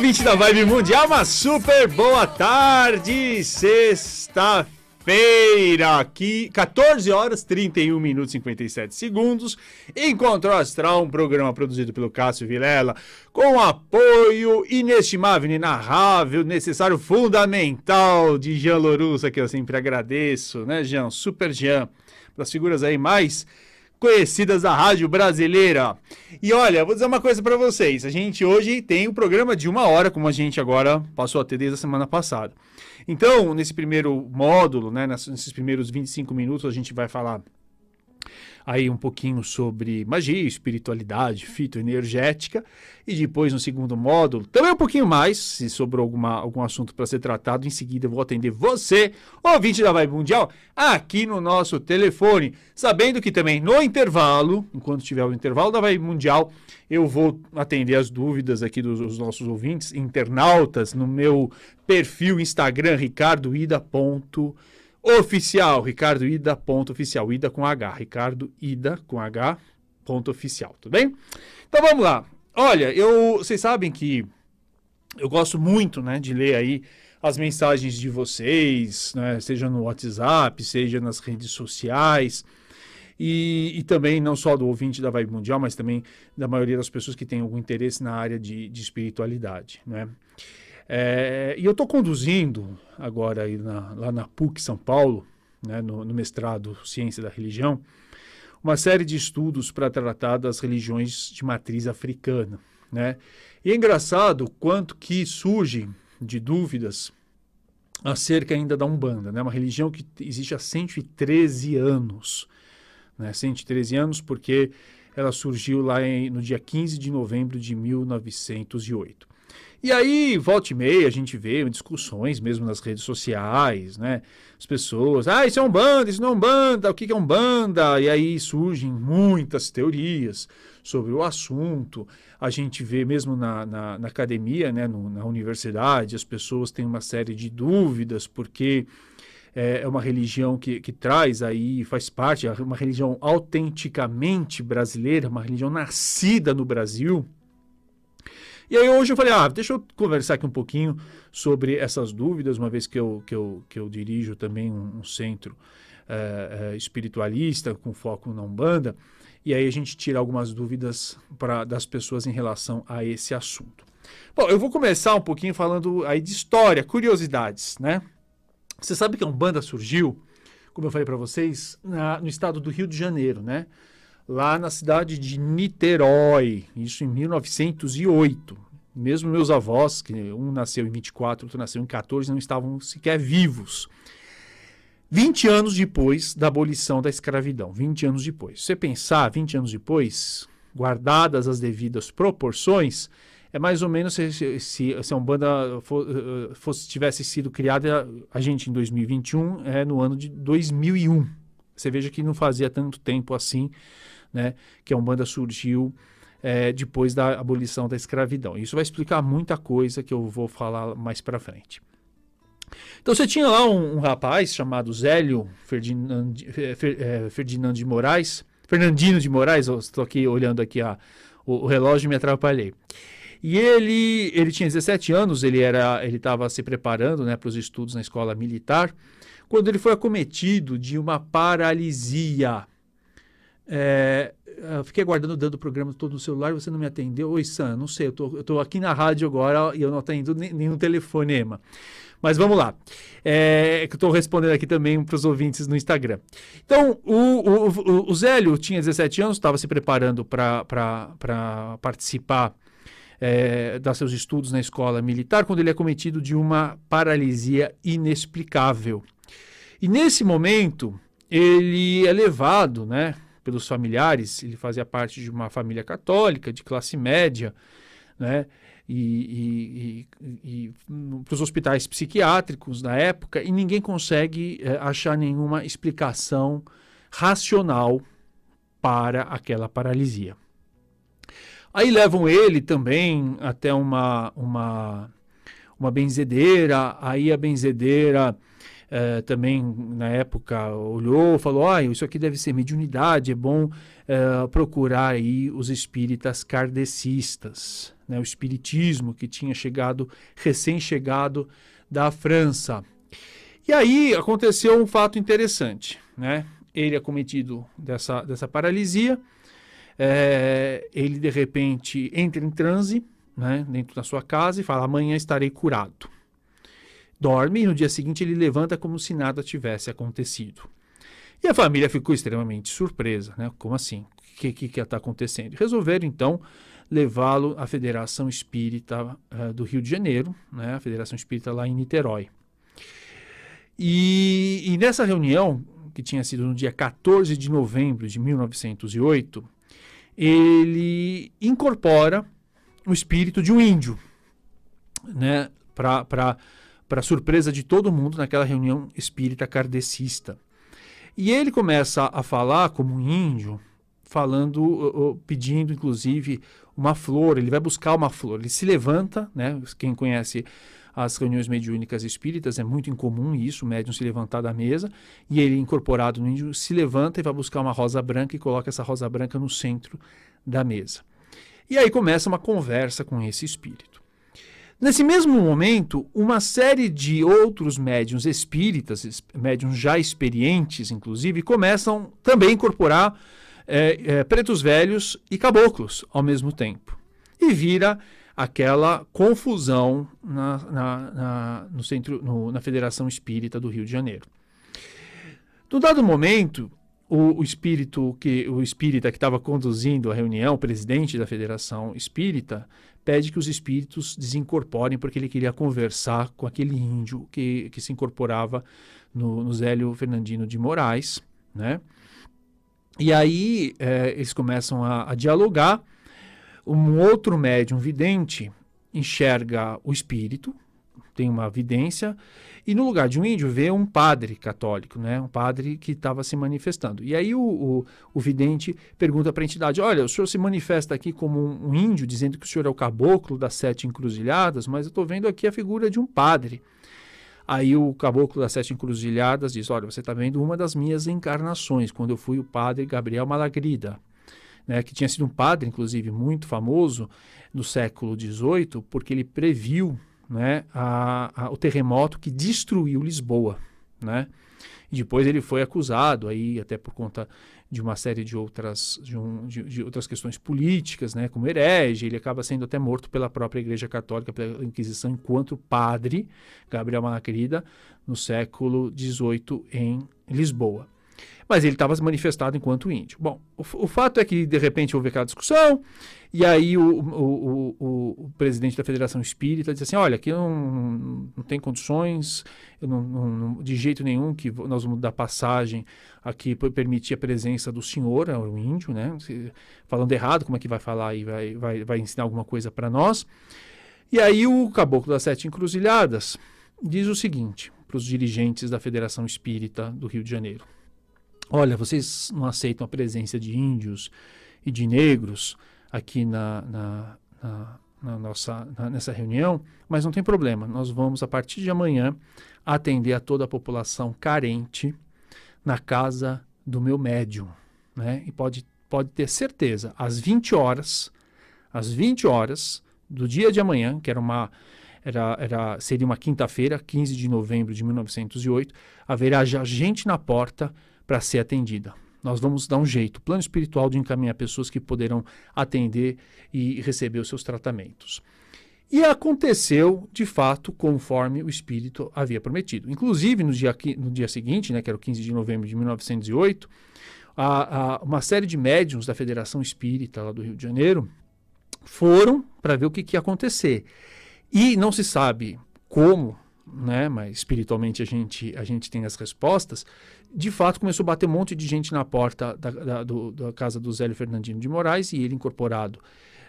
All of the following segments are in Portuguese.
ouvinte da Vibe Mundial, uma super boa tarde, sexta-feira, aqui, 14 horas 31 minutos e 57 segundos. Encontro Astral, um programa produzido pelo Cássio Vilela, com apoio inestimável, inenarrável, necessário, fundamental de Jean Lorussa, que eu sempre agradeço, né, Jean? Super Jean, das figuras aí mais conhecidas da rádio brasileira. E olha, vou dizer uma coisa para vocês. A gente hoje tem o um programa de uma hora, como a gente agora passou a ter desde a semana passada. Então, nesse primeiro módulo, né, nesses primeiros 25 minutos, a gente vai falar aí um pouquinho sobre magia, espiritualidade, fitoenergética e depois no segundo módulo também um pouquinho mais, se sobrou alguma, algum assunto para ser tratado, em seguida eu vou atender você, ouvinte da Vibe Mundial, aqui no nosso telefone, sabendo que também no intervalo, enquanto tiver o intervalo da Vibe Mundial, eu vou atender as dúvidas aqui dos, dos nossos ouvintes, internautas, no meu perfil Instagram, ricardoida.com oficial, Ricardo Ida, ponto oficial, Ida com H, Ricardo Ida com H, ponto oficial, tudo bem? Então vamos lá. Olha, eu, vocês sabem que eu gosto muito, né, de ler aí as mensagens de vocês, né, seja no WhatsApp, seja nas redes sociais, e, e, também não só do ouvinte da Vibe Mundial, mas também da maioria das pessoas que têm algum interesse na área de, de espiritualidade, né? É, e eu estou conduzindo agora aí na, lá na PUC São Paulo, né, no, no, mestrado Ciência da Religião, uma série de estudos para tratar das religiões de matriz africana. Né? E é engraçado quanto que surge de dúvidas acerca ainda da Umbanda, né? uma religião que existe há 113 anos. Né? 113 anos porque ela surgiu lá em, no dia 15 de novembro de 1908. E aí, volta e meia, a gente vê discussões mesmo nas redes sociais, né? As pessoas, ah, isso é um banda, isso não é um banda, o que é um banda? E aí surgem muitas teorias sobre o assunto. A gente vê mesmo na, na, na academia, né, no, na universidade, as pessoas têm uma série de dúvidas, porque é, é uma religião que, que traz aí, faz parte, é uma religião autenticamente brasileira, uma religião nascida no Brasil e aí hoje eu falei, ah, deixa eu conversar aqui um pouquinho sobre essas dúvidas, uma vez que eu, que eu, que eu dirijo também um, um centro é, é, espiritualista com foco na Umbanda, e aí a gente tira algumas dúvidas pra, das pessoas em relação a esse assunto. Bom, eu vou começar um pouquinho falando aí de história, curiosidades, né? Você sabe que a Umbanda surgiu, como eu falei para vocês, na, no estado do Rio de Janeiro, né? Lá na cidade de Niterói, isso em 1908. Mesmo meus avós, que um nasceu em 24, outro nasceu em 14, não estavam sequer vivos. 20 anos depois da abolição da escravidão, 20 anos depois. Se você pensar, 20 anos depois, guardadas as devidas proporções, é mais ou menos se, se, se a Umbanda for, eh, fosse, tivesse sido criada, a gente em 2021, é no ano de 2001. Você veja que não fazia tanto tempo assim né, que a Umbanda surgiu é, depois da abolição da escravidão. Isso vai explicar muita coisa que eu vou falar mais para frente. Então você tinha lá um, um rapaz chamado Zélio Ferdinand, é, Ferdinand de Moraes, Fernandino de Moraes, estou aqui olhando aqui a, o, o relógio e me atrapalhei. E ele, ele tinha 17 anos, ele era, ele estava se preparando né, para os estudos na escola militar, quando ele foi acometido de uma paralisia. É, eu fiquei aguardando dando o programa todo no celular você não me atendeu. Oi, Sam, não sei, eu tô, tô aqui na rádio agora e eu não atendo nenhum telefonema. Mas vamos lá. É, que eu estou respondendo aqui também para os ouvintes no Instagram. Então, o, o, o, o Zélio tinha 17 anos, estava se preparando para participar é, seus estudos na escola militar, quando ele é cometido de uma paralisia inexplicável. E nesse momento, ele é levado, né? Pelos familiares, ele fazia parte de uma família católica, de classe média, né? E, e, e, e para os hospitais psiquiátricos na época, e ninguém consegue é, achar nenhuma explicação racional para aquela paralisia. Aí levam ele também até uma, uma, uma benzedeira, aí a benzedeira é, também na época olhou, falou: ah, isso aqui deve ser mediunidade, é bom uh, procurar aí os espíritas kardecistas, né, o espiritismo que tinha chegado, recém-chegado da França. E aí aconteceu um fato interessante, né? Ele é cometido dessa, dessa paralisia, é, ele de repente entra em transe, né, dentro da sua casa e fala: amanhã estarei curado. Dorme e no dia seguinte ele levanta como se nada tivesse acontecido. E a família ficou extremamente surpresa, né? Como assim? O que está acontecendo? Resolveram então levá-lo à Federação Espírita uh, do Rio de Janeiro, né? A Federação Espírita lá em Niterói. E, e nessa reunião, que tinha sido no dia 14 de novembro de 1908, ele incorpora o espírito de um índio, né? Para surpresa de todo mundo naquela reunião espírita kardecista. E ele começa a falar como um índio, falando, pedindo inclusive uma flor, ele vai buscar uma flor, ele se levanta, né? Quem conhece as reuniões mediúnicas espíritas é muito incomum isso, o médium se levantar da mesa e ele incorporado no índio se levanta e vai buscar uma rosa branca e coloca essa rosa branca no centro da mesa. E aí começa uma conversa com esse espírito. Nesse mesmo momento, uma série de outros médiums espíritas, médiums já experientes, inclusive, começam também a incorporar é, é, pretos velhos e caboclos ao mesmo tempo. E vira aquela confusão na, na, na no centro, no, na Federação Espírita do Rio de Janeiro. No dado momento, o, o espírito que o espírita que estava conduzindo a reunião, o presidente da Federação Espírita, pede que os espíritos desincorporem, porque ele queria conversar com aquele índio que, que se incorporava no, no Zélio Fernandino de Moraes, né? E aí é, eles começam a, a dialogar. Um outro médium vidente enxerga o espírito, tem uma vidência, e no lugar de um índio vê um padre católico, né? um padre que estava se manifestando. E aí o, o, o vidente pergunta para a entidade: Olha, o senhor se manifesta aqui como um, um, índio, dizendo que o senhor é o caboclo das sete encruzilhadas, mas eu estou vendo aqui a figura de um padre. Aí o caboclo das sete encruzilhadas diz: Olha, você está vendo uma das minhas encarnações, quando eu fui o padre Gabriel Malagrida. Né, que tinha sido um padre, inclusive, muito famoso no século XVIII, porque ele previu né, a, a, o terremoto que destruiu Lisboa. Né? E depois ele foi acusado, aí até por conta de uma série de outras, de, um, de, de, outras questões políticas, né, como herege, ele acaba sendo até morto pela própria Igreja Católica, pela Inquisição, enquanto padre, Gabriel Malacrida, no século XVIII em Lisboa mas ele estava manifestado enquanto índio. Bom, o, o, fato é que, de repente, houve aquela discussão, e aí o, o, o presidente da Federação Espírita disse assim, olha, aqui não, não tem condições, não, não, de jeito nenhum que nós vamos dar passagem aqui para permitir a presença do senhor, é o índio, né? Falando errado, como é que vai falar e vai, vai, vai ensinar alguma coisa para nós? E aí o Caboclo das Sete Encruzilhadas diz o seguinte para os dirigentes da Federação Espírita do Rio de Janeiro olha, vocês não aceitam a presença de índios e de negros aqui na, na, na, na nossa, nessa reunião, mas não tem problema, nós vamos, a partir de amanhã, atender a toda a população carente na casa do meu médium. Né? E pode, pode ter certeza, às 20 horas, às 20 horas do dia de amanhã, que era uma, era, era, seria uma quinta-feira, 15 de novembro de 1908, haverá já gente na porta para ser atendida. Nós vamos dar um jeito, plano espiritual de encaminhar pessoas que poderão atender e receber os seus tratamentos. E aconteceu, de fato, conforme o espírito havia prometido. Inclusive, no dia, no dia seguinte, né, que era o 15 de novembro de 1908, a, a, uma série de médiums da Federação Espírita lá do Rio de Janeiro foram para ver o que, que ia acontecer. E não se sabe como, né, mas espiritualmente a gente, a gente tem as respostas, de fato começou a bater um monte de gente na porta da, da, do, da casa do Zélio Fernandino de Moraes e ele incorporado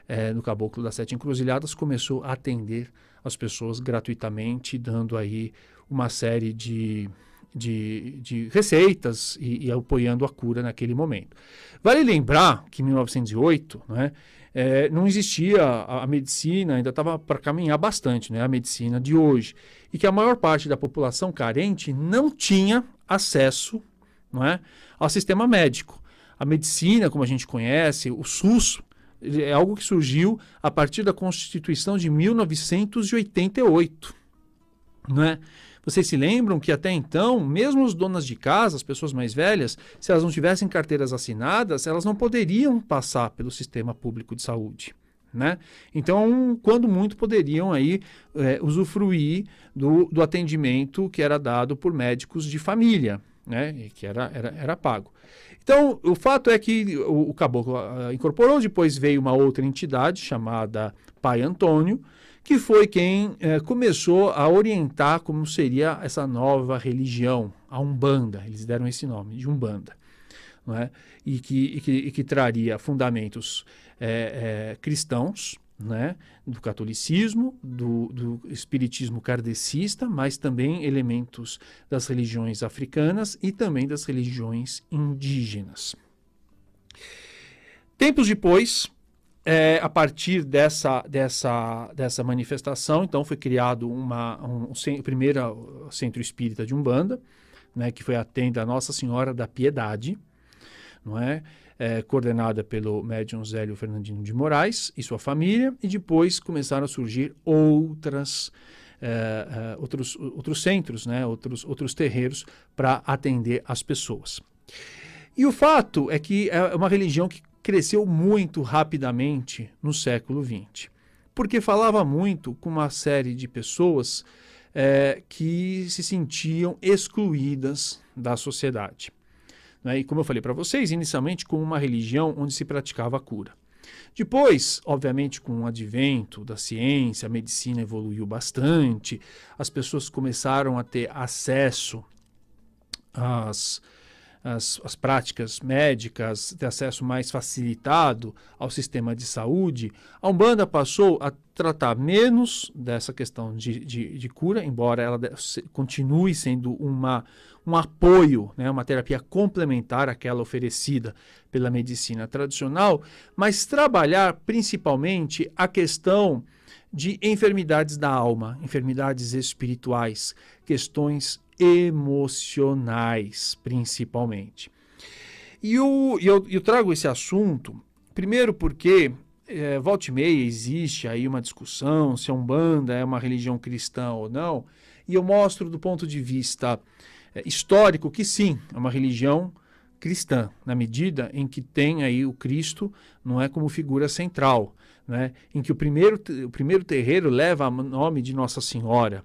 é, no Caboclo das Sete Encruzilhadas começou a atender as pessoas gratuitamente, dando aí uma série de, de, de receitas e, e, apoiando a cura naquele momento. Vale lembrar que em 1908, né, é, não existia a, a medicina, ainda estava para caminhar bastante, né, a medicina de hoje, e que a maior parte da população carente não tinha acesso não é, ao sistema médico. a medicina, como a gente conhece, o SUS, é algo que surgiu a partir da Constituição de 1988. Não é? Vocês se lembram que até então, mesmo os donas de casa, as pessoas mais velhas, se elas não tivessem carteiras assinadas, elas não poderiam passar pelo sistema público de saúde. Né? Então, quando muito, poderiam aí é, usufruir do, do atendimento que era dado por médicos de família, né? que era, era, era pago. Então, o fato é que o, o caboclo uh, incorporou, depois veio uma outra entidade chamada Pai Antônio, que foi quem eh, começou a orientar como seria essa nova religião, a Umbanda. Eles deram esse nome, de Umbanda. Não é? e, que, e, que, e que traria fundamentos eh, eh, cristãos, né, do catolicismo, do, do, espiritismo kardecista, mas também elementos das religiões africanas e também das religiões indígenas. Tempos depois, é, a partir dessa, dessa, dessa manifestação, então foi criado uma, um, um, centro espírita de Umbanda, né, que foi a tenda Nossa Senhora da Piedade, não é? é coordenada pelo médium Zélio Fernandino de Moraes e sua família, e depois começaram a surgir outras, é, é, outros, outros centros, né, outros, outros terreiros para atender as pessoas. E o fato é que é uma religião que cresceu muito rapidamente no século XX, porque falava muito com uma série de pessoas é, que se sentiam excluídas da sociedade. Né? E como eu falei para vocês, inicialmente como uma religião onde se praticava a cura. Depois, obviamente, com o advento da ciência, a medicina evoluiu bastante, as pessoas começaram a ter acesso às as, as práticas médicas, ter acesso mais facilitado ao sistema de saúde, a Umbanda passou a tratar menos dessa questão de, de, de cura, embora ela continue sendo uma, um apoio, né, uma terapia complementar àquela oferecida pela medicina tradicional, mas trabalhar principalmente a questão de enfermidades da alma, enfermidades espirituais, questões emocionais, principalmente. E eu, eu, eu trago esse assunto, primeiro porque é, volta e meia existe aí uma discussão se a Umbanda é uma religião cristã ou não, e eu mostro do ponto de vista é, histórico que sim, é uma religião cristã, na medida em que tem aí o Cristo, não é como figura central, né? em que o primeiro, o primeiro terreiro leva o nome de Nossa Senhora,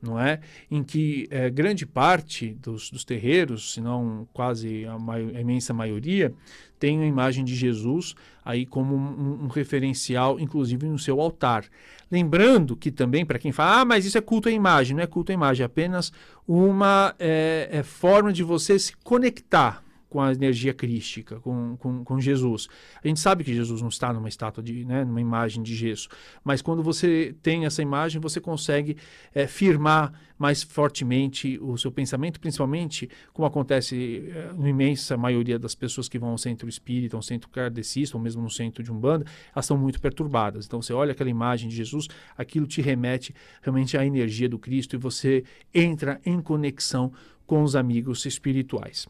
não é? Em que é, grande parte dos, dos, terreiros, se não quase a, a, imensa maioria, tem a imagem de Jesus aí como um, um, referencial, inclusive no seu altar. Lembrando que também, para quem fala, ah, mas isso é culto à imagem, não é culto à imagem, é apenas uma é, é forma de você se conectar com a energia crística, com, com, com, Jesus. A gente sabe que Jesus não está numa estátua, de, né, numa imagem de gesso, mas quando você tem essa imagem, você consegue é, firmar mais fortemente o seu pensamento, principalmente como acontece é, na imensa maioria das pessoas que vão ao centro espírita, ao centro kardecista, ou mesmo no centro de Umbanda, elas estão muito perturbadas. Então você olha aquela imagem de Jesus, aquilo te remete realmente à energia do Cristo e você entra em conexão com os amigos espirituais.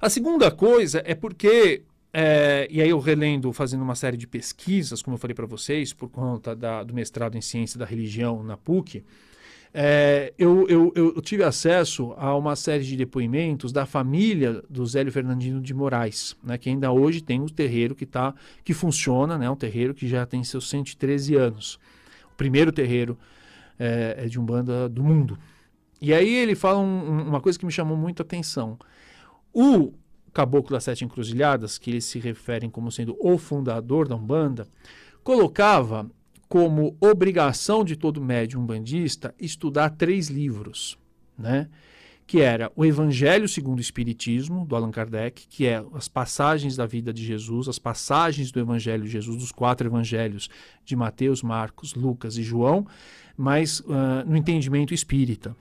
A segunda coisa é porque, é, e aí eu relendo, fazendo uma série de pesquisas, como eu falei para vocês, por conta da, do mestrado em ciência da religião na PUC, é, eu, eu, eu, tive acesso a uma série de depoimentos da família do Zélio Fernandino de Moraes, né, que ainda hoje tem um terreiro que, tá, que funciona, né, um terreiro que já tem seus 113 anos. O primeiro terreiro é, é de Umbanda do mundo. E aí ele fala um, uma coisa que me chamou muito a atenção. O Caboclo das Sete Encruzilhadas, que eles se referem como sendo o fundador da Umbanda, colocava como obrigação de todo médium umbandista estudar três livros, né? que era o Evangelho segundo o Espiritismo, do Allan Kardec, que é as passagens da vida de Jesus, as passagens do Evangelho de Jesus, dos quatro evangelhos de Mateus, Marcos, Lucas e João, mas uh, no entendimento espírita.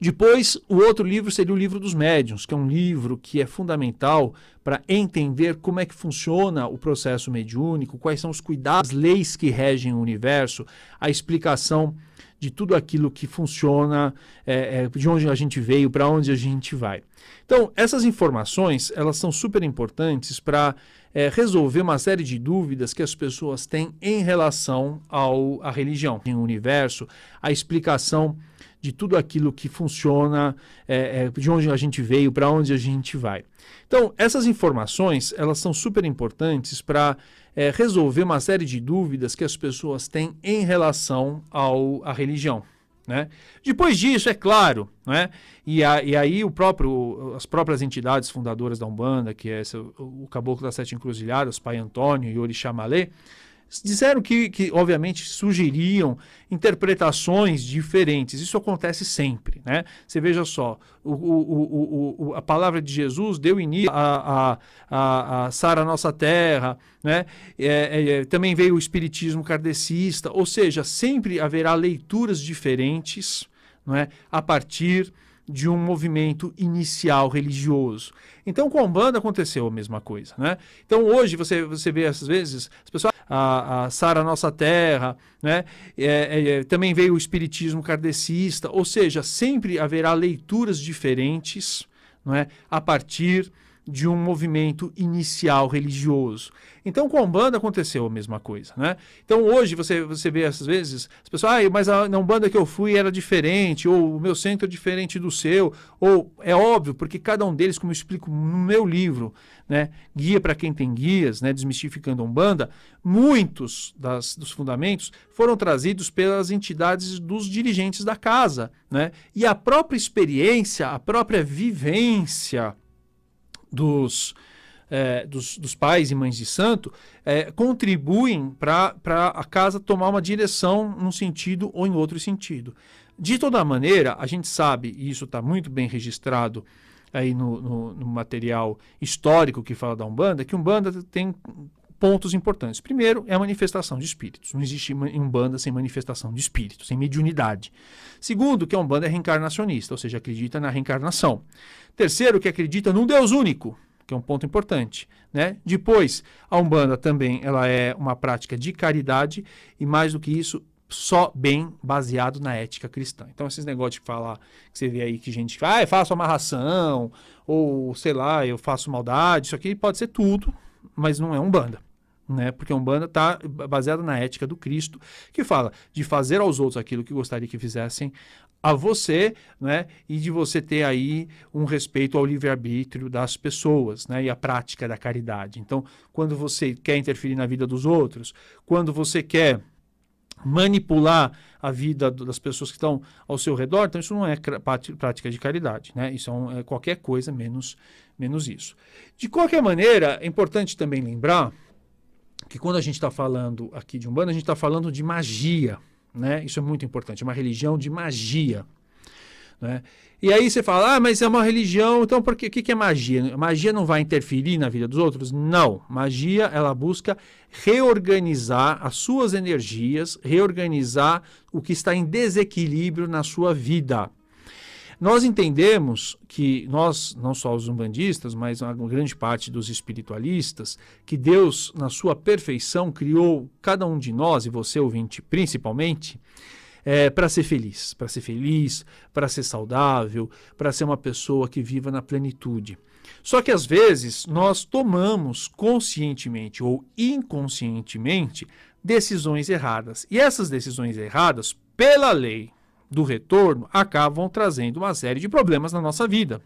Depois, o outro livro seria o livro dos médiuns, que é um livro que é fundamental para entender como é que funciona o processo mediúnico, quais são os cuidados, as leis que regem o universo, a explicação de tudo aquilo que funciona, é, é, de onde a gente veio, para onde a gente vai. Então, essas informações elas são super importantes para é, resolver uma série de dúvidas que as pessoas têm em relação ao, à religião, em universo, a explicação de tudo aquilo que funciona, é, é, de onde a gente veio, para onde a gente vai. Então, essas informações elas são super importantes para é, resolver uma série de dúvidas que as pessoas têm em relação ao, à religião. Né? Depois disso, é claro, né? e, a, e aí o próprio, as próprias entidades fundadoras da Umbanda, que é esse, o Caboclo das Sete Encruzilhadas, Pai Antônio e Orixá Malê, disseram que, que, obviamente, sugeriam interpretações diferentes. Isso acontece sempre. Né? Você veja só, o, o, o, a palavra de Jesus deu início a, a, a, a Sara Nossa Terra, né? É, é, é, também veio o Espiritismo kardecista, ou seja, sempre haverá leituras diferentes não é? a partir de um movimento inicial religioso. Então, com a Umbanda aconteceu a mesma coisa, né? Então, hoje você, você vê às vezes as pessoas a, a Sara Nossa Terra, né? É, é, é, também veio o espiritismo kardecista, ou seja, sempre haverá leituras diferentes, não é? A partir de um movimento inicial religioso. Então, com a Umbanda aconteceu a mesma coisa, né? Então, hoje você, você vê às vezes as pessoas, ah, mas a, na Umbanda que eu fui era diferente, ou o meu centro é diferente do seu, ou é óbvio, porque cada um deles, como eu explico no meu livro, né, Guia para quem tem guias, né, Desmistificando Umbanda, muitos das, dos fundamentos foram trazidos pelas entidades dos dirigentes da casa, né? E a própria experiência, a própria vivência dos, é, dos, dos, pais e mães de santo é, contribuem para a casa tomar uma direção num sentido ou em outro sentido. De toda maneira, a gente sabe, e isso está muito bem registrado aí no, no, no, material histórico que fala da Umbanda, que Umbanda tem pontos importantes. Primeiro, é a manifestação de espíritos. Não existe Umbanda sem manifestação de espíritos, sem mediunidade. Segundo, que a Umbanda é reencarnacionista, ou seja, acredita na reencarnação. Terceiro, que acredita num Deus único, que é um ponto importante. Né? Depois, a Umbanda também ela é uma prática de caridade e, mais do que isso, só bem baseado na ética cristã. Então, esses negócios de falar, que você vê aí que gente fala, ah, eu faço amarração, ou sei lá, eu faço maldade, isso aqui pode ser tudo, mas não é Umbanda. Né? Porque a Umbanda está baseada na ética do Cristo, que fala de fazer aos outros aquilo que gostaria que fizessem a você, né? E de você ter aí um respeito ao livre-arbítrio das pessoas, né? E a prática da caridade. Então, quando você quer interferir na vida dos outros, quando você quer manipular a vida das pessoas que estão ao seu redor, então isso não é prática de caridade, né? Isso é, um, é qualquer coisa menos, menos isso. De qualquer maneira, é importante também lembrar que quando a gente está falando aqui de Umbanda, a gente está falando de magia, né? Isso é muito importante, é uma religião de magia. Né? E aí você fala, ah, mas é uma religião, então por que, que, é magia? Magia não vai interferir na vida dos outros? Não. Magia, ela busca reorganizar as suas energias, reorganizar o que está em desequilíbrio na sua vida. Nós entendemos que nós, não só os umbandistas, mas uma grande parte dos espiritualistas, que Deus, na sua perfeição, criou cada um de nós, e você ouvinte principalmente, é, para ser feliz, para ser feliz, para ser saudável, para ser uma pessoa que viva na plenitude. Só que às vezes nós tomamos conscientemente ou inconscientemente decisões erradas. E essas decisões erradas, pela lei do retorno acabam trazendo uma série de problemas na nossa vida.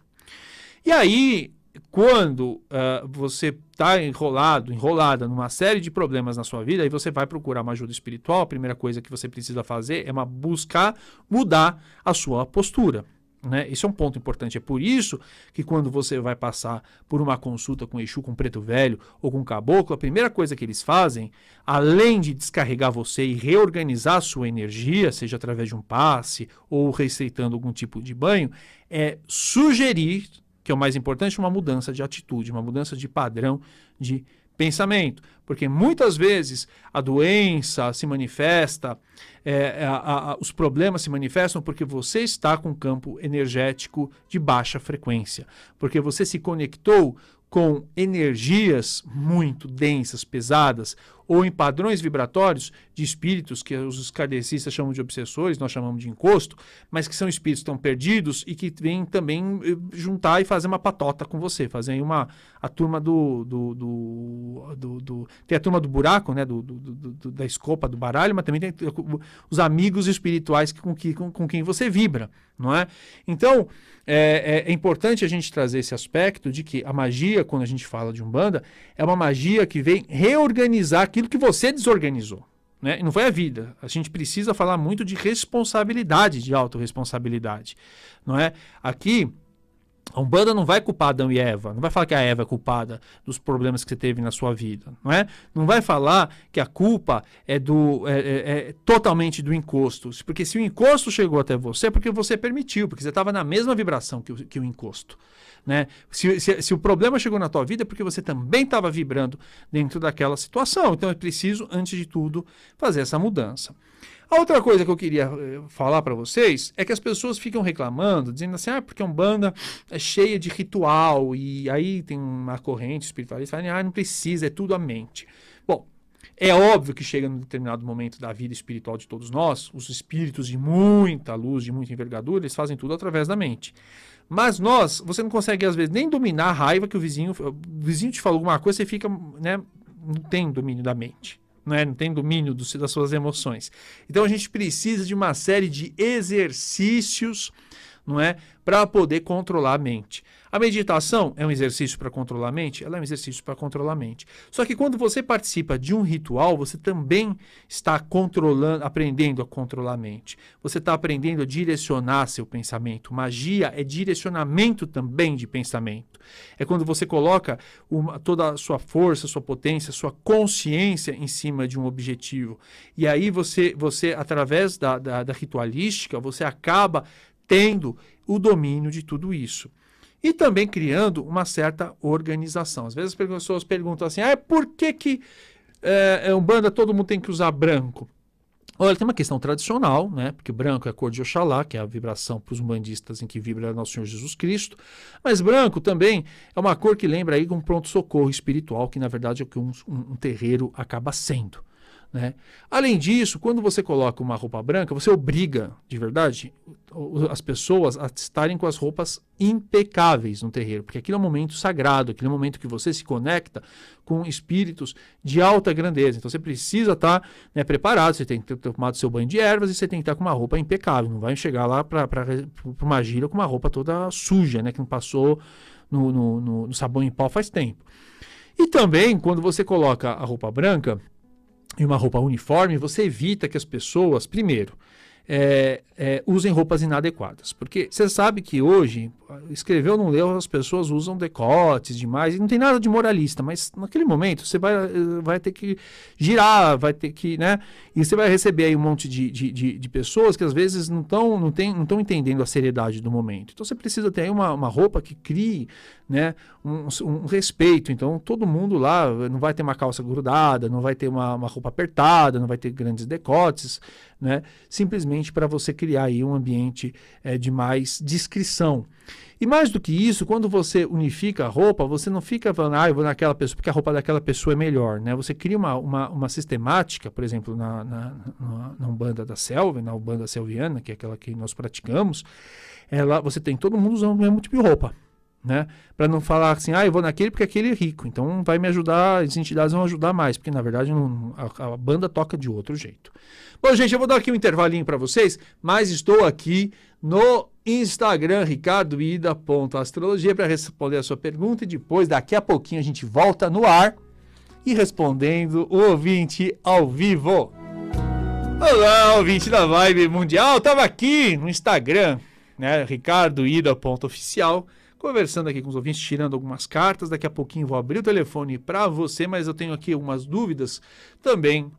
E aí, quando uh, você está enrolado, enrolada numa série de problemas na sua vida, aí você vai procurar uma ajuda espiritual, a primeira coisa que você precisa fazer é uma, buscar mudar a sua postura. Né? Isso é um ponto importante. É por isso que quando você vai passar por uma consulta com Exu, com Preto Velho ou com Caboclo, a primeira coisa que eles fazem, além de descarregar você e reorganizar a sua energia, seja através de um passe ou receitando algum tipo de banho, é sugerir, que é o mais importante, uma mudança de atitude, uma mudança de padrão de pensamento, porque muitas vezes a doença se manifesta, é, a, a, os problemas se manifestam porque você está com um campo energético de baixa frequência, porque você se conectou com energias muito densas, pesadas, ou em padrões vibratórios de espíritos que os kardecistas chamam de obsessores, nós chamamos de encosto, mas que são espíritos estão perdidos e que vêm também eh, juntar e fazer uma patota com você, fazer uma a turma do, do, do, do, do tem a turma do buraco, né, do, do, da escopa do baralho, mas também tem os amigos espirituais com, que, com, com quem você vibra, não é? Então é, é, é importante a gente trazer esse aspecto de que a magia, quando a gente fala de umbanda, é uma magia que vem reorganizar aquilo que você desorganizou. Né? Não foi a vida. A gente precisa falar muito de responsabilidade, de autorresponsabilidade. Não é? Aqui, a Umbanda não vai culpar Adão e Eva, não vai falar que a Eva é culpada dos problemas que você teve na sua vida, não é? Não vai falar que a culpa é do é, é, é totalmente do encosto, porque se o encosto chegou até você é porque você permitiu, porque você estava na mesma vibração que o, que o encosto. Né? Se, se, se, o problema chegou na tua vida é porque você também estava vibrando dentro daquela situação. Então é preciso, antes de tudo, fazer essa mudança. A outra coisa que eu queria eh, falar para vocês é que as pessoas ficam reclamando, dizendo assim, ah, porque a Umbanda é cheia de ritual e aí tem uma corrente espiritualista falando, ah, não precisa, é tudo a mente. Bom, é óbvio que chega num determinado momento da vida espiritual de todos nós, os espíritos de muita luz, de muita envergadura, eles fazem tudo através da mente. Mas nós, você não consegue às vezes nem dominar a raiva que o vizinho, o vizinho te falou alguma coisa, você fica, né, não tem domínio da mente. Não tem domínio do, das suas emoções. Então a gente precisa de uma série de exercícios, não é, para poder controlar a mente. A meditação é um exercício para controlar a mente? Ela é um exercício para controlar a mente. Só que quando você participa de um ritual, você também está controlando, aprendendo a controlar a mente. Você está aprendendo a direcionar seu pensamento. Magia é direcionamento também de pensamento. É quando você coloca uma, toda a sua força, sua potência, sua consciência em cima de um objetivo. E aí você, você através da, da, da ritualística, você acaba tendo o domínio de tudo isso e também criando uma certa organização. Às vezes as pessoas perguntam assim: ah, por que, que é, é Umbanda todo mundo tem que usar branco? Olha, tem uma questão tradicional, né? Porque branco é a cor de Oxalá, que é a vibração para os umbandistas em que vibra Nosso Senhor Jesus Cristo. Mas branco também é uma cor que lembra aí um pronto-socorro espiritual, que na verdade é o que um, um, um terreiro acaba sendo. Né? Além disso, quando você coloca uma roupa branca, você obriga, de verdade, as pessoas a estarem com as roupas impecáveis no terreiro, porque aquele é um momento sagrado, aquele é um momento que você se conecta com espíritos de alta grandeza. Então você precisa estar tá, né, preparado, você tem que ter tomado seu banho de ervas e você tem que estar com uma roupa impecável. Não vai chegar lá para uma gira com uma roupa toda suja, né, que não passou no, no, no, no sabão em pó faz tempo. E também, quando você coloca a roupa branca, e uma roupa uniforme, você evita que as pessoas, primeiro, é, é, usem roupas inadequadas. Porque você sabe que hoje, escreveu não leu, as pessoas usam decotes demais, e não tem nada de moralista, mas naquele momento você vai, vai ter que girar, vai ter que, né? E você vai receber aí um monte de, de, de, de pessoas que às vezes não estão não tem, não entendendo a seriedade do momento. Então você precisa ter aí uma, uma roupa que crie né, um, um, respeito. Então todo mundo lá não vai ter uma calça grudada, não vai ter uma, uma roupa apertada, não vai ter grandes decotes, né? Simplesmente para você criar aí um ambiente é, de mais discrição. E mais do que isso, quando você unifica a roupa, você não fica falando, ah, eu vou naquela pessoa porque a roupa daquela pessoa é melhor, né? Você cria uma, uma, uma sistemática, por exemplo, na, na, na, na Umbanda da Selva, na Umbanda Selviana, que é aquela que nós praticamos, ela, você tem todo mundo usando o mesmo tipo de roupa né? Para não falar assim, ah, eu vou naquele porque aquele é rico, então vai me ajudar, as entidades vão ajudar mais, porque na verdade não, a, a, banda toca de outro jeito. Bom, gente, eu vou dar aqui um intervalinho para vocês, mas estou aqui no Instagram, ricardoida.astrologia, para responder a sua pergunta e depois, daqui a pouquinho, a gente volta no ar e respondendo o ouvinte ao vivo. Olá, ouvinte da Vibe Mundial, estava aqui no Instagram, né, ricardoida.oficial, conversando aqui com os ouvintes, tirando algumas cartas. Daqui a pouquinho vou abrir o telefone para você, mas eu tenho aqui algumas dúvidas também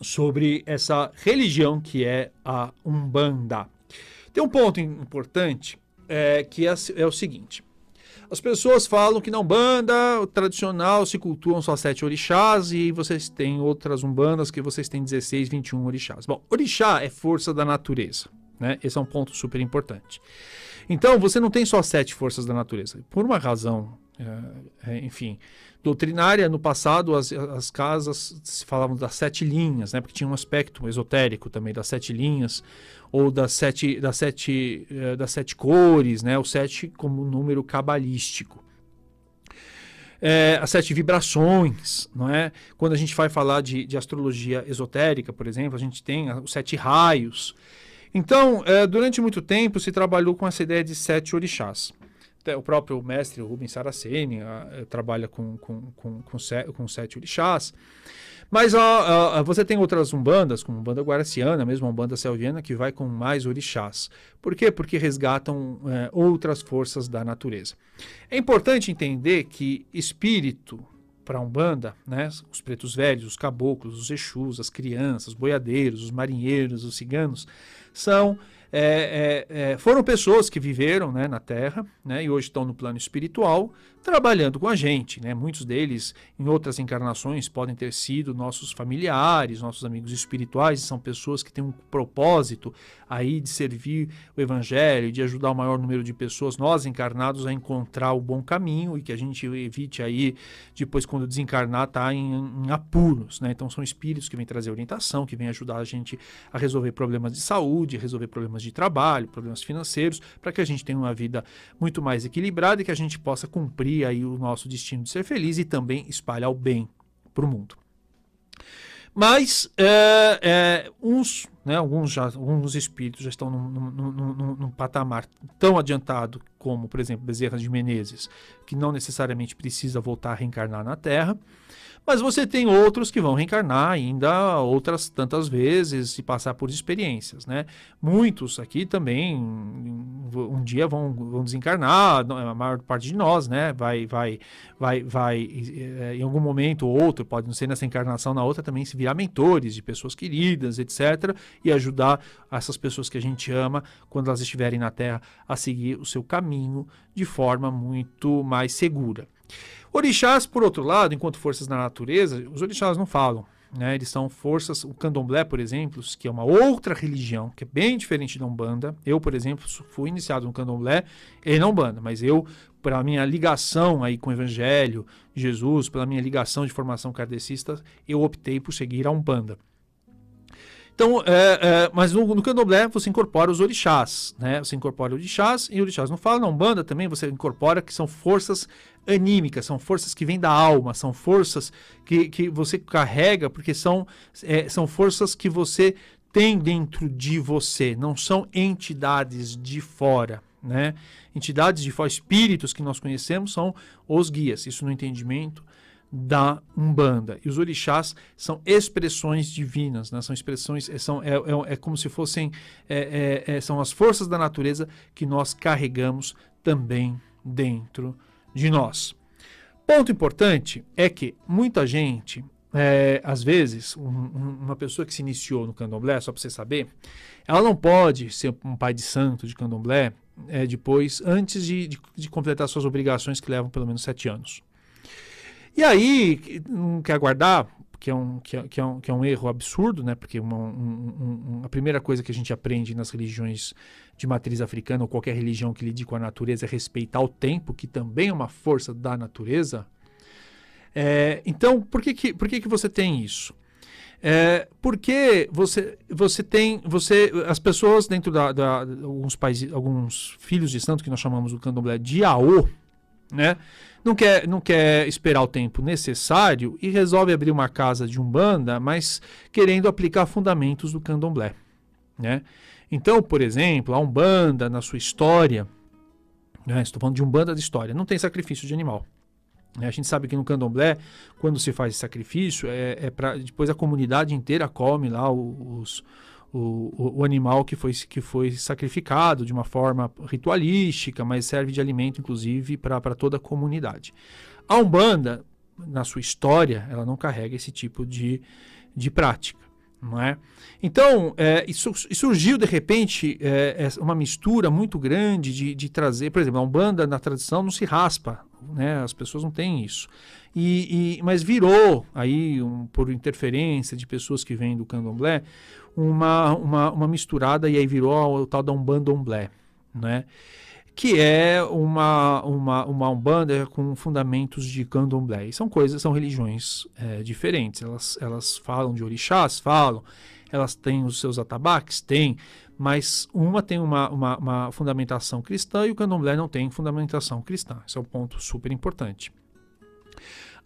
sobre essa religião que é a Umbanda. Tem um ponto importante é, que é, é o seguinte. As pessoas falam que na Umbanda tradicional se cultuam só sete orixás e vocês têm outras Umbandas que vocês têm 16, 21 orixás. Bom, orixá é força da natureza, né? Esse é um ponto super importante. Então, você não tem só sete forças da natureza. Por uma razão é, enfim, doutrinária. No passado, as, as casas se falavam das sete linhas, né? Porque tinha um aspecto esotérico também das sete linhas ou das sete, das sete, uh, das sete cores, né? O sete como número cabalístico. É, as sete vibrações, não é? Quando a gente vai falar de, de astrologia esotérica, por exemplo, a gente tem os sete raios. Então, é, durante muito tempo se trabalhou com essa ideia de sete orixás. O próprio mestre Rubens Saraceni a, a, trabalha com, com, com, com, com sete orixás. Mas ó, você tem outras umbandas, como a Umbanda Guaraciana, mesmo a Umbanda Selviana, que vai com mais orixás. Por quê? Porque resgatam é, outras forças da natureza. É importante entender que espírito para a Umbanda, né, os pretos velhos, os caboclos, os exus, as crianças, os boiadeiros, os marinheiros, os ciganos, são é, é, é, foram pessoas que viveram né, na Terra né, e hoje estão no plano espiritual trabalhando com a gente. Né? Muitos deles, em outras encarnações, podem ter sido nossos familiares, nossos amigos espirituais, são pessoas que têm um propósito aí de servir o Evangelho, de ajudar o maior número de pessoas, nós encarnados, a encontrar o bom caminho e que a gente evite aí, depois, quando desencarnar, tá em, em apuros. Né? Então, são espíritos que vêm trazer orientação, que vêm ajudar a gente a resolver problemas de saúde, resolver problemas de trabalho, problemas financeiros, para que a gente tenha uma vida muito mais equilibrada e que a gente possa cumprir aí o nosso destino de ser feliz e também espalhar o bem para o mundo. Mas é, é, uns, né, alguns, já, alguns espíritos já estão num, num, num, num, patamar tão adiantado como, por exemplo, Bezerra de Menezes, que não necessariamente precisa voltar a reencarnar na Terra. Mas você tem outros que vão reencarnar ainda outras tantas vezes e passar por experiências, né? Muitos aqui também um dia vão, vão desencarnar, a maior parte de nós, né? Vai, vai, vai, vai eh, em algum momento ou outro, pode não ser nessa encarnação, na outra também se virar mentores de pessoas queridas, etc. E ajudar essas pessoas que a gente ama quando elas estiverem na Terra a seguir o seu caminho de forma muito mais segura. Orixás, por outro lado, enquanto forças da natureza, os orixás não falam. Né? Eles são forças, o candomblé, por exemplo, que é uma outra religião, que é bem diferente da Umbanda. Eu, por exemplo, fui iniciado no candomblé e não Umbanda, mas eu, pela minha ligação aí com o Evangelho, Jesus, pela minha ligação de formação kardecista, eu optei por seguir a Umbanda. Então, é, é, mas no, no candomblé você incorpora os orixás, né? Você incorpora orixás e orixás não fala na Umbanda também, você incorpora que são forças anímicas, são forças que vêm da alma, são forças que, que você carrega, porque são, é, são forças que você tem dentro de você, não são entidades de fora. Né? Entidades de fora, espíritos que nós conhecemos são os guias, isso no entendimento da Umbanda. E os orixás são expressões divinas, né? são expressões, é, são, é, é, é como se fossem, é, é, são as forças da natureza que nós carregamos também dentro de nós. Ponto importante é que muita gente, às vezes, um, uma pessoa que se iniciou no candomblé, só para você saber, ela não pode ser um pai de santo de candomblé depois, antes de, de, de completar suas obrigações que levam pelo menos sete anos. E aí, não quer guardar, que é um, que é, que é um, que é um erro absurdo, né? Porque uma, um, um, a primeira coisa que a gente aprende nas religiões de matriz africana ou qualquer religião que lide com a natureza é respeitar o tempo, que também é uma força da natureza. É, então, por que, que, por que, que você tem isso? É, porque você, você tem você as pessoas dentro da, da alguns países alguns filhos de santo que nós chamamos do candomblé de Aô, né? Não quer, não quer esperar o tempo necessário e resolve abrir uma casa de umbanda, mas querendo aplicar fundamentos do candomblé. Né? Então, por exemplo, a umbanda, na sua história, né, estou falando de umbanda de história, não tem sacrifício de animal. Né? A gente sabe que no candomblé, quando se faz sacrifício, é, é para depois a comunidade inteira come lá os, o, o, animal que foi, que foi sacrificado de uma forma ritualística, mas serve de alimento, inclusive, para toda a comunidade. A Umbanda, na sua história, ela não carrega esse tipo de, de prática. Não é? Então, é, isso, surgiu de repente é, uma mistura muito grande de, de trazer, por exemplo, a Umbanda na tradição não se raspa, né? as pessoas não têm isso. E, e, mas virou aí, um, por interferência de pessoas que vêm do candomblé, uma, uma, uma misturada e aí virou o tal da Umbanda Omblé, né? que é uma, uma, uma umbanda com fundamentos de candomblé. são coisas, são religiões é, diferentes. Elas, elas falam de orixás, falam, elas têm os seus atabaques, têm, mas uma tem uma, uma, uma, fundamentação cristã e o candomblé não tem fundamentação cristã. Esse é um ponto super importante.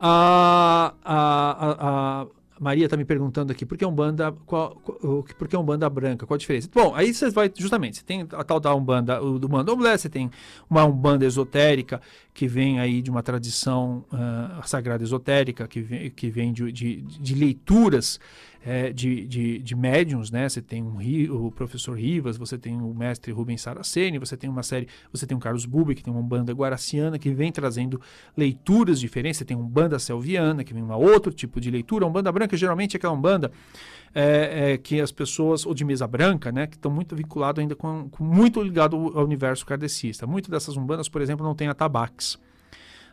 A, a, a, a Maria está me perguntando aqui, por que Umbanda, qual, qual, por Umbanda branca? Qual a diferença? Bom, aí você vai, justamente, você tem a tal da Umbanda, o do Mandomblé, você tem uma Umbanda esotérica, que vem aí de uma tradição uh, sagrada esotérica, que vem, que vem de, de, de leituras é, de, de, de médiums, né? Você tem um, o professor Rivas, você tem o mestre Rubens Saraceni, você tem uma série, você tem o Carlos Bubi, que tem uma banda guaraciana, que vem trazendo leituras diferentes, você tem um banda selviana, que vem um outro tipo de leitura, um banda branca geralmente é aquela banda é, é, que as pessoas, ou de mesa branca, né, que estão muito vinculados ainda com, com, muito ligado ao universo kardecista. Muitas dessas umbandas, por exemplo, não tem atabaques,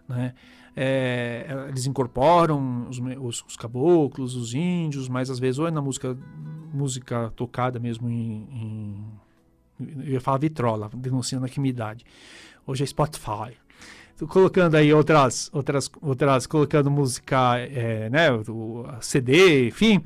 né? É, eles incorporam os, os, os, caboclos, os índios, mas às vezes ou é na música, música tocada mesmo em, em eu ia falar vitrola, denunciando aqui minha idade. Hoje é Spotify. Colocando aí outras, outras, outras, colocando música, é, né, CD, enfim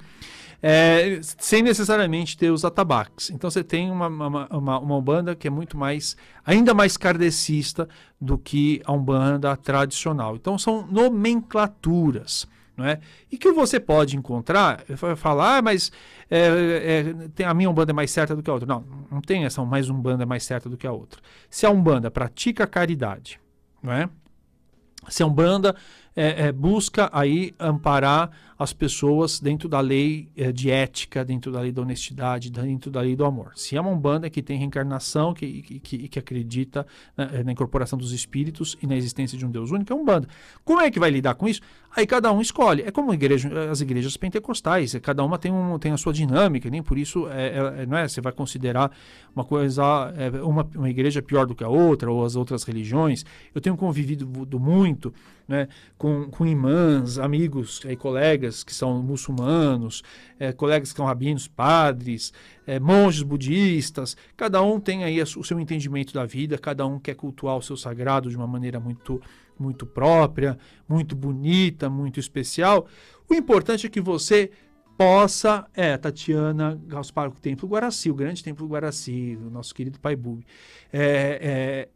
é, sem necessariamente ter os atabaques. Então você tem uma, uma, uma, uma Umbanda que é muito mais, ainda mais kardecista do que a Umbanda tradicional. Então são nomenclaturas. Não é? E que você pode encontrar, falar, ah, mas é, é, a minha Umbanda é mais certa do que a outra. Não, não tem essa mais Umbanda é mais certa do que a outra. Se a Umbanda pratica caridade, não é? se a Umbanda é, é, busca aí amparar as pessoas dentro da lei é, de ética, dentro da lei da honestidade, dentro da lei do amor. Se é uma Umbanda que tem reencarnação, que, que, que acredita na, na, incorporação dos espíritos e na existência de um Deus único, é Umbanda. Como é que vai lidar com isso? Aí cada um escolhe. É como igreja, as igrejas pentecostais, cada uma tem, um, tem a sua dinâmica, nem por isso é, é, não é, você vai considerar uma coisa, é, uma, uma igreja pior do que a outra, ou as outras religiões. Eu tenho convivido muito né, com, com imãs, amigos e colegas que são muçulmanos, é, colegas que são rabinos, padres, é, monges budistas, cada um tem aí o seu entendimento da vida, cada um quer cultuar o seu sagrado de uma maneira muito, muito própria, muito bonita, muito especial. O importante é que você possa, é, Tatiana Gaspar, o Templo Guaraci, o grande Templo Guaraci, o nosso querido Pai Bubi, é,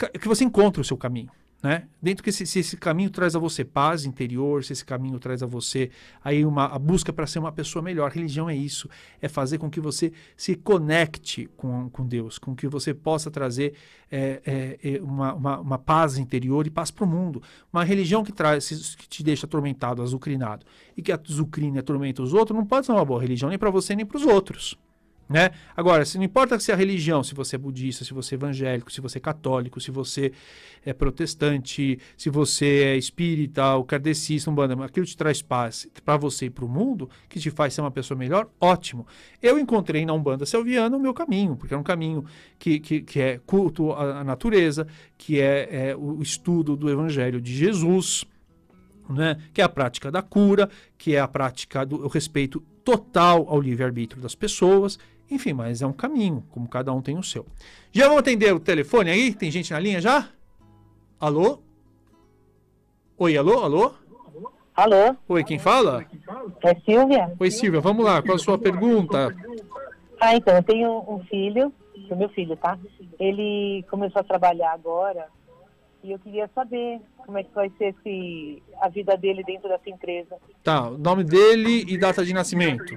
é, que você encontre o seu caminho. Né? Dentro que se, se, esse caminho traz a você paz interior, se esse caminho traz a você aí uma a busca para ser uma pessoa melhor, religião é isso, é fazer com que você se conecte com, com Deus, com que você possa trazer é, é, é uma, uma, uma, paz interior e paz para o mundo. Uma religião que traz que te deixa atormentado, azucrinado e que azucrina e atormenta os outros, não pode ser uma boa religião nem para você nem para os outros. Né? Agora, se não importa se a religião, se você é budista, se você é evangélico, se você é católico, se você é protestante, se você é espírita, o kardecista, um banda, aquilo te traz paz para você e para o mundo, que te faz ser uma pessoa melhor, ótimo. Eu encontrei na Umbanda Selviana o meu caminho, porque é um caminho que, que, que é culto à natureza, que é, é o estudo do evangelho de Jesus, né? que é a prática da cura, que é a prática do respeito total ao livre-arbítrio das pessoas enfim, mas é um caminho, como cada um tem o seu. Já vamos atender o telefone aí? Tem gente na linha já? Alô? Oi, alô, alô? Alô? Oi, quem fala? É Silvia. Oi, Silvia, vamos lá, qual a sua pergunta? Ah, então, eu tenho um filho, o meu filho, tá? Ele começou a trabalhar agora e eu queria saber como é que vai ser esse, a vida dele dentro dessa empresa. Tá, o nome dele e data de nascimento?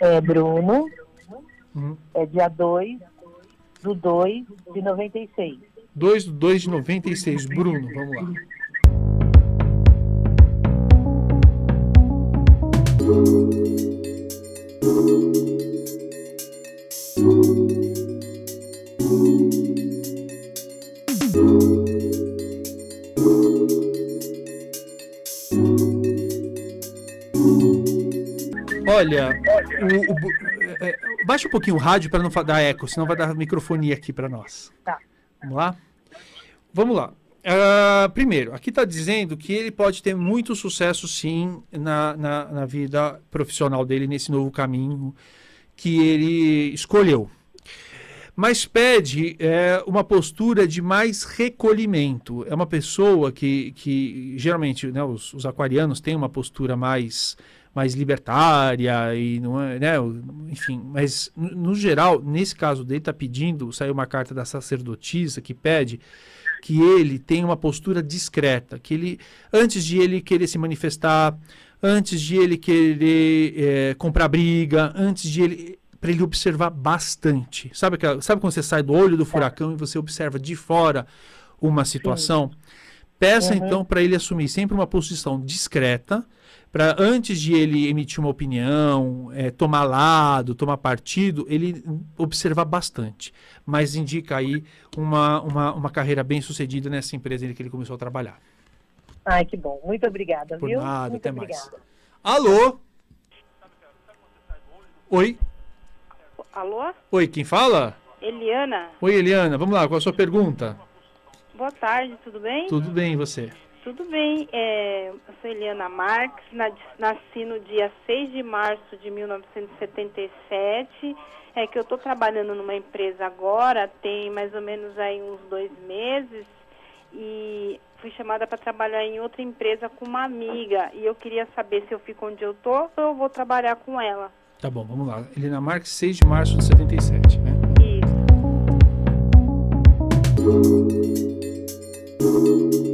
É Bruno Uhum. É dia 2 do 2 de 96. 2 do 2 de 96. Bruno, vamos lá. Olha, o, o, é, baixa um pouquinho o rádio para não dar eco, senão vai dar microfonia aqui para nós. Tá. Vamos lá? Vamos lá. Uh, primeiro, aqui está dizendo que ele pode ter muito sucesso, sim, na, na, na, vida profissional dele, nesse novo caminho que ele escolheu. mas pede é, uma postura de mais recolhimento. É uma pessoa que, que geralmente né, os, os aquarianos têm uma postura mais mais libertária e não é, né, enfim, mas no, geral, nesse caso dele está pedindo, saiu uma carta da sacerdotisa que pede que ele tenha uma postura discreta, que ele antes de ele querer se manifestar, antes de ele querer é, comprar briga, antes de ele para ele observar bastante. Sabe, que, sabe quando você sai do olho do furacão e você observa de fora uma situação? Sim. Peça uhum. então para ele assumir sempre uma posição discreta, para antes de ele emitir uma opinião, é, tomar lado, tomar partido, ele observar bastante. Mas indica aí uma, uma, uma carreira bem sucedida nessa empresa em que ele começou a trabalhar. Ai, que bom. Muito obrigada, Por viu? nada, Muito até obrigada. mais. Alô? Oi? Alô? Oi, quem fala? Eliana? Oi, Eliana. Vamos lá, qual a sua pergunta? Boa tarde, tudo bem? Tudo bem, e você? Tudo bem. É, eu sou Eliana Marques, nasci no dia 6 de março de 1977. É que eu estou trabalhando numa empresa agora, tem mais ou menos aí uns dois meses, e fui chamada para trabalhar em outra empresa com uma amiga. E eu queria saber se eu fico onde eu tô ou eu vou trabalhar com ela. Tá bom, vamos lá. Helena Marques, 6 de março de 77, né? Isso.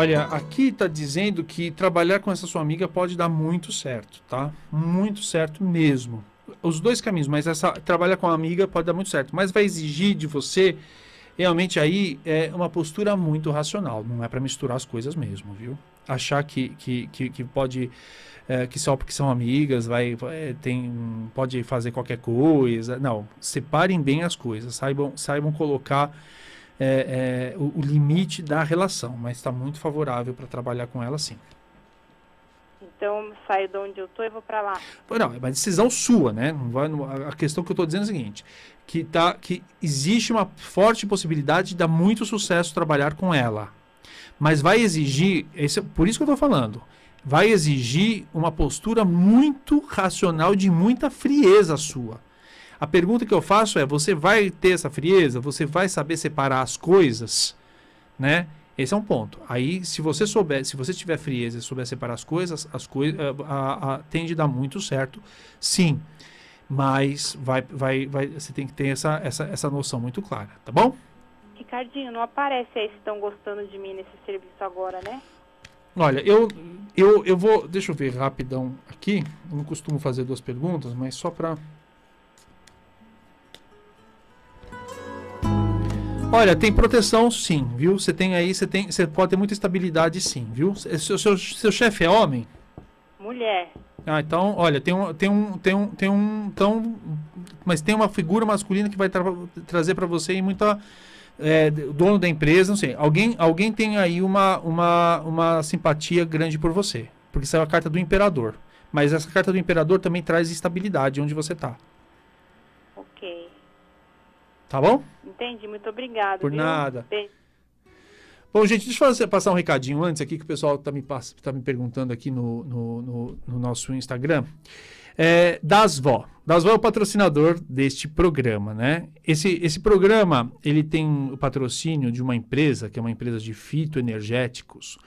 Olha, aqui está dizendo que trabalhar com essa sua amiga pode dar muito certo, tá? Muito certo mesmo. Os dois caminhos, mas essa trabalhar com a amiga pode dar muito certo, mas vai exigir de você realmente aí é uma postura muito racional, não é para misturar as coisas mesmo, viu? Achar que, que, que, que pode é, que só porque são amigas vai é, tem pode fazer qualquer coisa, não. Separem bem as coisas, saibam saibam colocar é, é, o, o, limite da relação, mas está muito favorável para trabalhar com ela sim. Então saio de onde eu estou e vou para lá. Não, é uma decisão sua, né? Não vai, a questão que eu estou dizendo é a seguinte: que, tá, que existe uma forte possibilidade de dar muito sucesso trabalhar com ela. Mas vai exigir, esse, por isso que eu estou falando, vai exigir uma postura muito racional, de muita frieza sua. A pergunta que eu faço é: você vai ter essa frieza? Você vai saber separar as coisas, né? Esse é um ponto. Aí, se você souber, se você tiver frieza e souber separar as coisas, as coisas tende a dar muito certo, sim. Mas vai, vai, vai, você tem que ter essa, essa, essa noção muito clara, tá bom? Ricardinho, não aparece aí se estão gostando de mim nesse serviço agora, né? Olha, eu, eu, eu vou. Deixa eu ver rapidão aqui. Eu não costumo fazer duas perguntas, mas só para Olha, tem proteção sim, viu? Você tem aí, você tem, você pode ter muita estabilidade sim, viu? Seu, seu, seu chefe é homem? Mulher. Ah, então, olha, tem um, tem um, tem um, tem um, então, mas tem uma figura masculina que vai tra trazer para você muita é, dono da empresa, não sei. Alguém, alguém tem aí uma, uma, uma simpatia grande por você, porque saiu a carta do imperador. Mas essa carta do imperador também traz estabilidade onde você está. Tá bom? Entendi, muito obrigado. Por viu? nada. Beijo. Bom, gente, deixa eu fazer, passar um recadinho antes aqui que o pessoal está me, tá me perguntando aqui no, no, no, no nosso Instagram. É, Dasvó. Dasvó é o patrocinador deste programa, né? Esse, esse programa, ele tem o patrocínio de uma empresa, que é uma empresa de fitoenergéticos,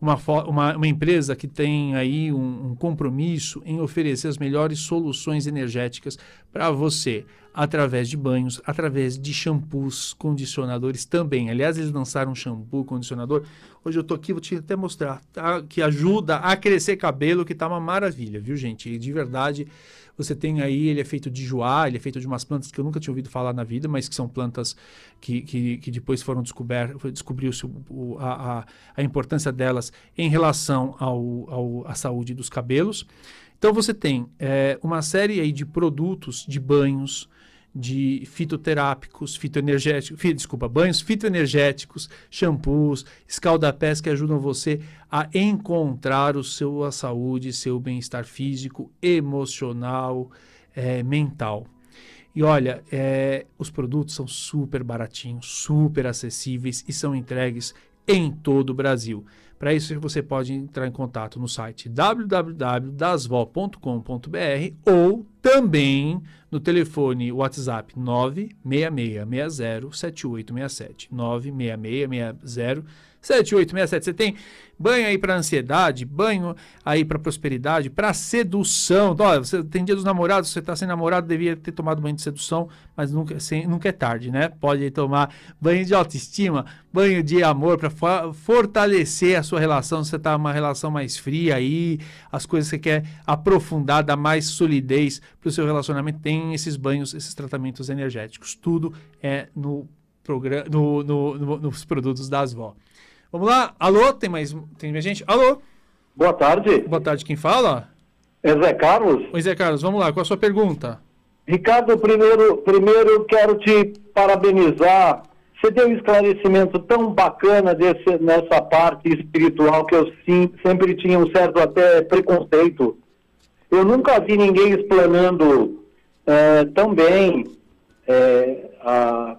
uma, uma, uma empresa que tem aí um, um compromisso em oferecer as melhores soluções energéticas para você através de banhos, através de shampoos, condicionadores também. Aliás, eles lançaram um shampoo, condicionador. Hoje eu tô aqui, vou te até mostrar, tá? que ajuda a crescer cabelo, que tá uma maravilha, viu, gente? E de verdade, você tem aí, ele é feito de joá, ele é feito de umas plantas que eu nunca tinha ouvido falar na vida, mas que são plantas que, que, que depois foram descobertas, descobriu-se a, a, a, importância delas em relação ao, ao, à saúde dos cabelos. Então você tem é, uma série aí de produtos, de banhos, de fitoterápicos, fitoenergéticos, fi, desculpa, banhos fitoenergéticos, shampoos, escaldapés que ajudam você a encontrar o seu a saúde, seu bem-estar físico, emocional, é, mental. E olha, é, os produtos são super baratinhos, super acessíveis e são entregues em todo o Brasil. Para isso, você pode entrar em contato no site www.dasvol.com.br ou também no telefone WhatsApp 966607867. 96660 7867. Você tem banho aí para ansiedade, banho aí para prosperidade, para sedução. Olha, você tem dia dos namorados, você está sem namorado, devia ter tomado banho de sedução, mas nunca, sem, nunca é tarde, né? Pode tomar banho de autoestima, banho de amor para fortalecer a sua relação. Você está uma relação mais fria aí, as coisas que você quer aprofundar, dar mais solidez para o seu relacionamento. Tem esses banhos, esses tratamentos energéticos. Tudo é no programa, no, no, no, nos produtos da Asvó. Vamos lá. Alô, tem mais, tem mais gente? Alô? Boa tarde. Boa tarde, quem fala? É Zé Carlos. Oi, Zé Carlos, vamos lá, qual a sua pergunta? Ricardo, primeiro, primeiro quero te parabenizar. Você deu um esclarecimento tão bacana desse, nessa parte espiritual que eu sim, sempre tinha um certo até preconceito. Eu nunca vi ninguém explanando é, tão bem é, a,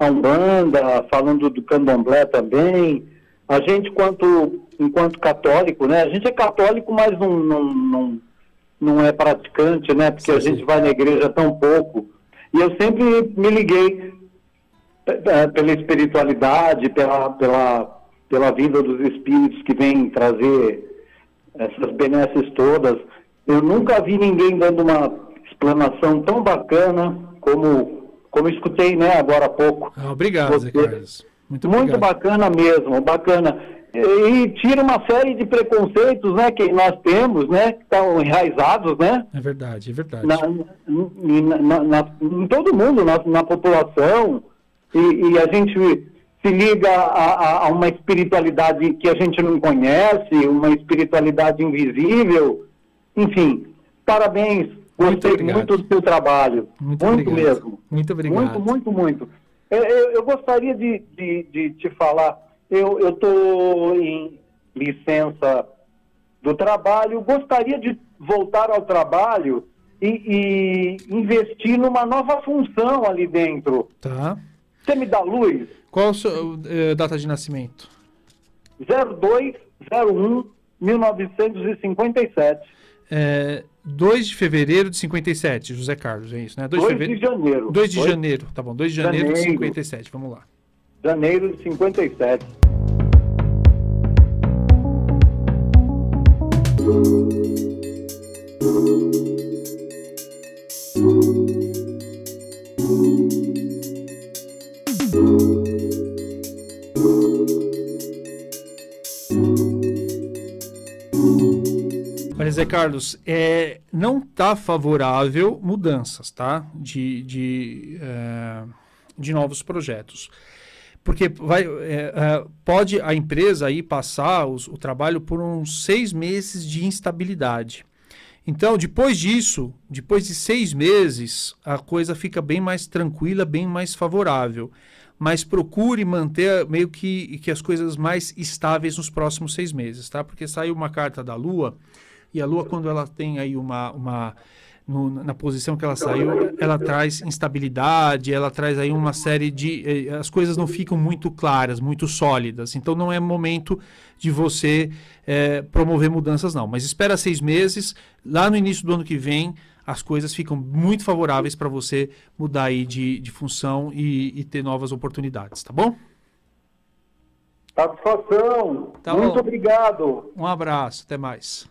a Umbanda, falando do candomblé também a gente, quanto, enquanto católico, né? A gente é católico, mas não, não, não, não é praticante, né? Porque sim, a gente vai na igreja tão pouco. E eu sempre me liguei é, pela espiritualidade, pela, pela, pela vida dos espíritos que vêm trazer essas benesses todas. Eu nunca vi ninguém dando uma explanação tão bacana como, como escutei, né, agora há pouco. Ah, obrigado, Zé Carlos. Muito, Muito bacana mesmo, bacana. E, e, tira uma série de preconceitos, né, que nós temos, né, que estão enraizados, né? É verdade, é verdade. Na, na, na, em todo mundo, na, na população, e, e, a gente se liga a, a, a, uma espiritualidade que a gente não conhece, uma espiritualidade invisível, enfim, parabéns, gostei muito, muito do seu trabalho, muito, muito mesmo. Muito obrigado. Muito, muito, muito. Eu, eu, eu gostaria de, de, de, te falar, eu estou em licença do trabalho, gostaria de voltar ao trabalho e, e, investir numa nova função ali dentro. Tá. Você me dá luz? Qual a sua uh, data de nascimento? 0201 1957. É, 2 de fevereiro de 57, José Carlos, é isso, né? 2, 2 de, de janeiro. 2 de janeiro, tá bom. 2 de janeiro, janeiro de 57, vamos lá. Janeiro de 57. Zé Carlos, é, não está favorável mudanças, tá? De, de, é, de novos projetos. Porque vai, é, é pode a empresa aí passar os, o trabalho por uns seis meses de instabilidade. Então, depois disso, depois de seis meses, a coisa fica bem mais tranquila, bem mais favorável. Mas procure manter meio que, que as coisas mais estáveis nos próximos seis meses, tá? Porque saiu uma carta da Lua e a Lua, quando ela tem aí uma, uma no, na posição que ela saiu, ela traz instabilidade, ela traz aí uma série de. Eh, as coisas não ficam muito claras, muito sólidas. Então não é momento de você eh, promover mudanças, não. Mas espera seis meses, lá no início do ano que vem, as coisas ficam muito favoráveis para você mudar aí de, de função e, e, ter novas oportunidades, tá bom? Satisfação. Tá muito bom. obrigado. Um abraço, até mais.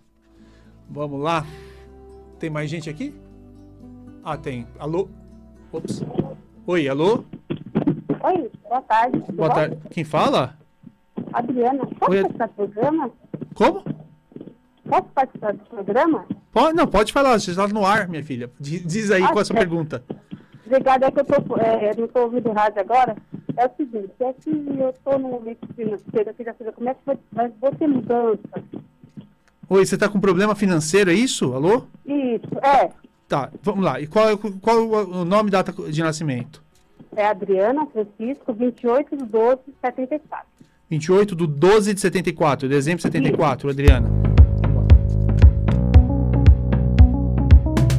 Vamos lá. Tem mais gente aqui? Ah, tem. Alô? Ops. Oi, alô? Oi, boa tarde. Boa tarde. Quem fala? Adriana. Posso Oi, participar do programa? Como? Posso participar do programa? Pode, não, pode falar. Você está no ar, minha filha. Diz aí qual é a sua pergunta. Obrigada, é que eu tô, é, não estou ouvindo rádio agora. É o seguinte, é que eu estou no momento financeiro, saber como é que vai, vai ter mudança Oi, você está com problema financeiro, é isso? Alô? Isso, é. Tá, vamos lá. E qual, é qual é o nome e data de nascimento? É Adriana Francisco, 28 de 12 de 74. 28 de 12 de 74, dezembro de 74, Isso. Adriana.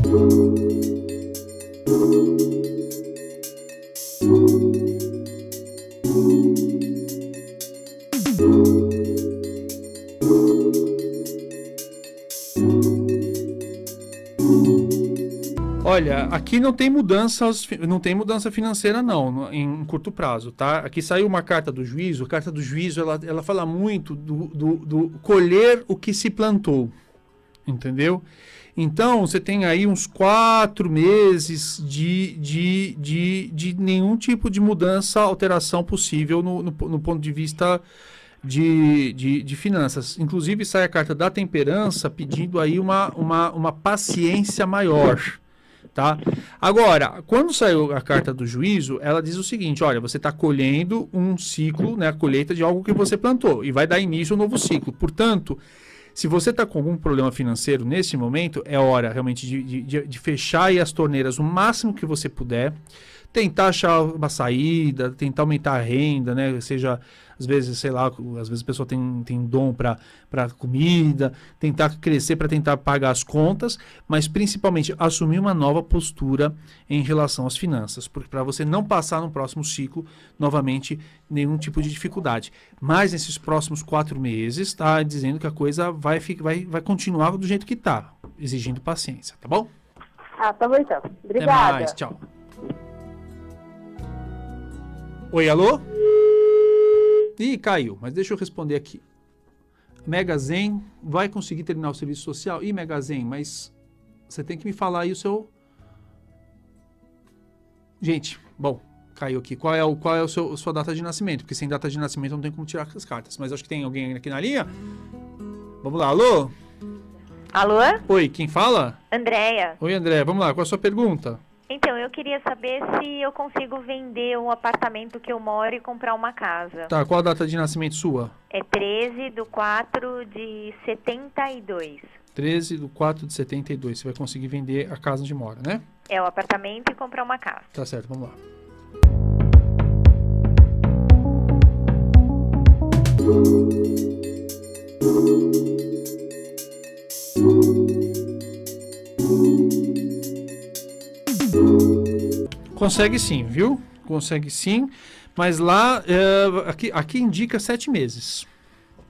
Vamos lá. Olha, aqui não tem mudanças, não tem mudança financeira não, em curto prazo, tá? Aqui saiu uma carta do juízo, a carta do juízo, ela, ela fala muito do, do, do colher o que se plantou, entendeu? Então, você tem aí uns quatro meses de, de, de, de nenhum tipo de mudança, alteração possível no, no, no ponto de vista de, de, de finanças. Inclusive, sai a carta da temperança pedindo aí uma, uma, uma paciência maior. Tá? Agora, quando saiu a carta do juízo, ela diz o seguinte: olha, você está colhendo um ciclo, né, a colheita de algo que você plantou, e vai dar início a um novo ciclo. Portanto, se você está com algum problema financeiro nesse momento, é hora realmente de, de- de- fechar as torneiras o máximo que você puder, tentar achar uma saída, tentar aumentar a renda, né? Seja, às vezes, sei lá, às vezes a pessoa tem, tem dom para comida, tentar crescer para tentar pagar as contas, mas principalmente assumir uma nova postura em relação às finanças, porque para você não passar no próximo ciclo novamente nenhum tipo de dificuldade. Mas nesses próximos quatro meses, está dizendo que a coisa vai, vai, vai continuar do jeito que está, exigindo paciência, tá bom? Ah, tá bom então. Até Obrigada. mais, tchau. Oi, alô? Ih, caiu, mas deixa eu responder aqui. Mega Zen vai conseguir terminar o serviço social? Ih, Mega Zen, mas você tem que me falar aí o seu. Gente, bom, caiu aqui. Qual é, o, qual é o seu, a sua data de nascimento? Porque sem data de nascimento não tem como tirar as cartas. Mas acho que tem alguém aqui na linha. Vamos lá, alô? Alô? Oi, quem fala? Andréia. Oi, André, vamos lá, qual é a sua pergunta? Então, eu queria saber se eu consigo vender um apartamento que eu moro e comprar uma casa. Tá, qual a data de nascimento sua? É 13 do 4 de 72. 13 do 4 de 72. Você vai conseguir vender a casa onde mora, né? É o apartamento e comprar uma casa. Tá certo, vamos lá. Consegue sim, viu? Consegue sim. Mas lá, é, aqui, aqui indica sete meses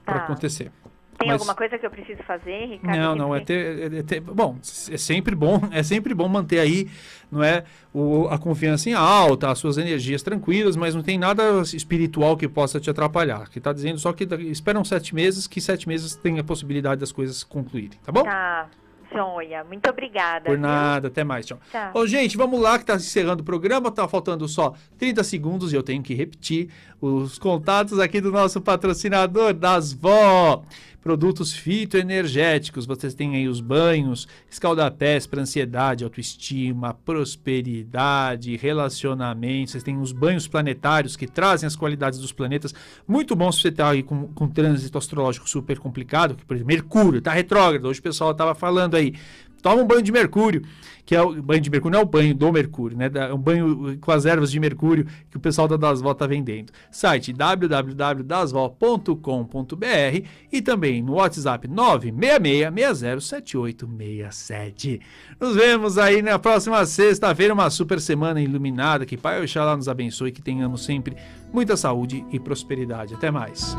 para Tá. acontecer. Tem Mas- alguma coisa que eu preciso fazer, Ricardo? Não, não, é ter, é ter- bom, é sempre bom, é sempre bom manter aí, não é, o, a confiança em alta, as suas energias tranquilas, mas não tem nada espiritual que possa te atrapalhar. Que está dizendo só que esperam sete meses, que sete meses tem a possibilidade das coisas concluírem, tá bom? Tá, joia. Muito obrigada. Por viu? nada, até mais, tchau. Tchau. Ô, gente, vamos lá que tá encerrando o programa, tá faltando só 30 segundos e eu tenho que repetir os contatos aqui do nosso patrocinador das Vó. Produtos fitoenergéticos, vocês têm aí os banhos, escaldapés para ansiedade, autoestima, prosperidade, relacionamento, vocês têm os banhos planetários que trazem as qualidades dos planetas, muito bom se você tá aí com, com trânsito astrológico super complicado, que por exemplo, Mercúrio tá retrógrado, hoje o pessoal tava falando aí, toma um banho de mercúrio, que é o banho de mercúrio, não é o banho do mercúrio, né? É um banho com as ervas de mercúrio que o pessoal da Dasvol tá vendendo. Site www.dasvol.com.br e também no WhatsApp 966607867. Nos vemos aí na próxima sexta-feira, uma super semana iluminada, que Pai Oxalá nos abençoe, que tenhamos sempre muita saúde e prosperidade. Até mais.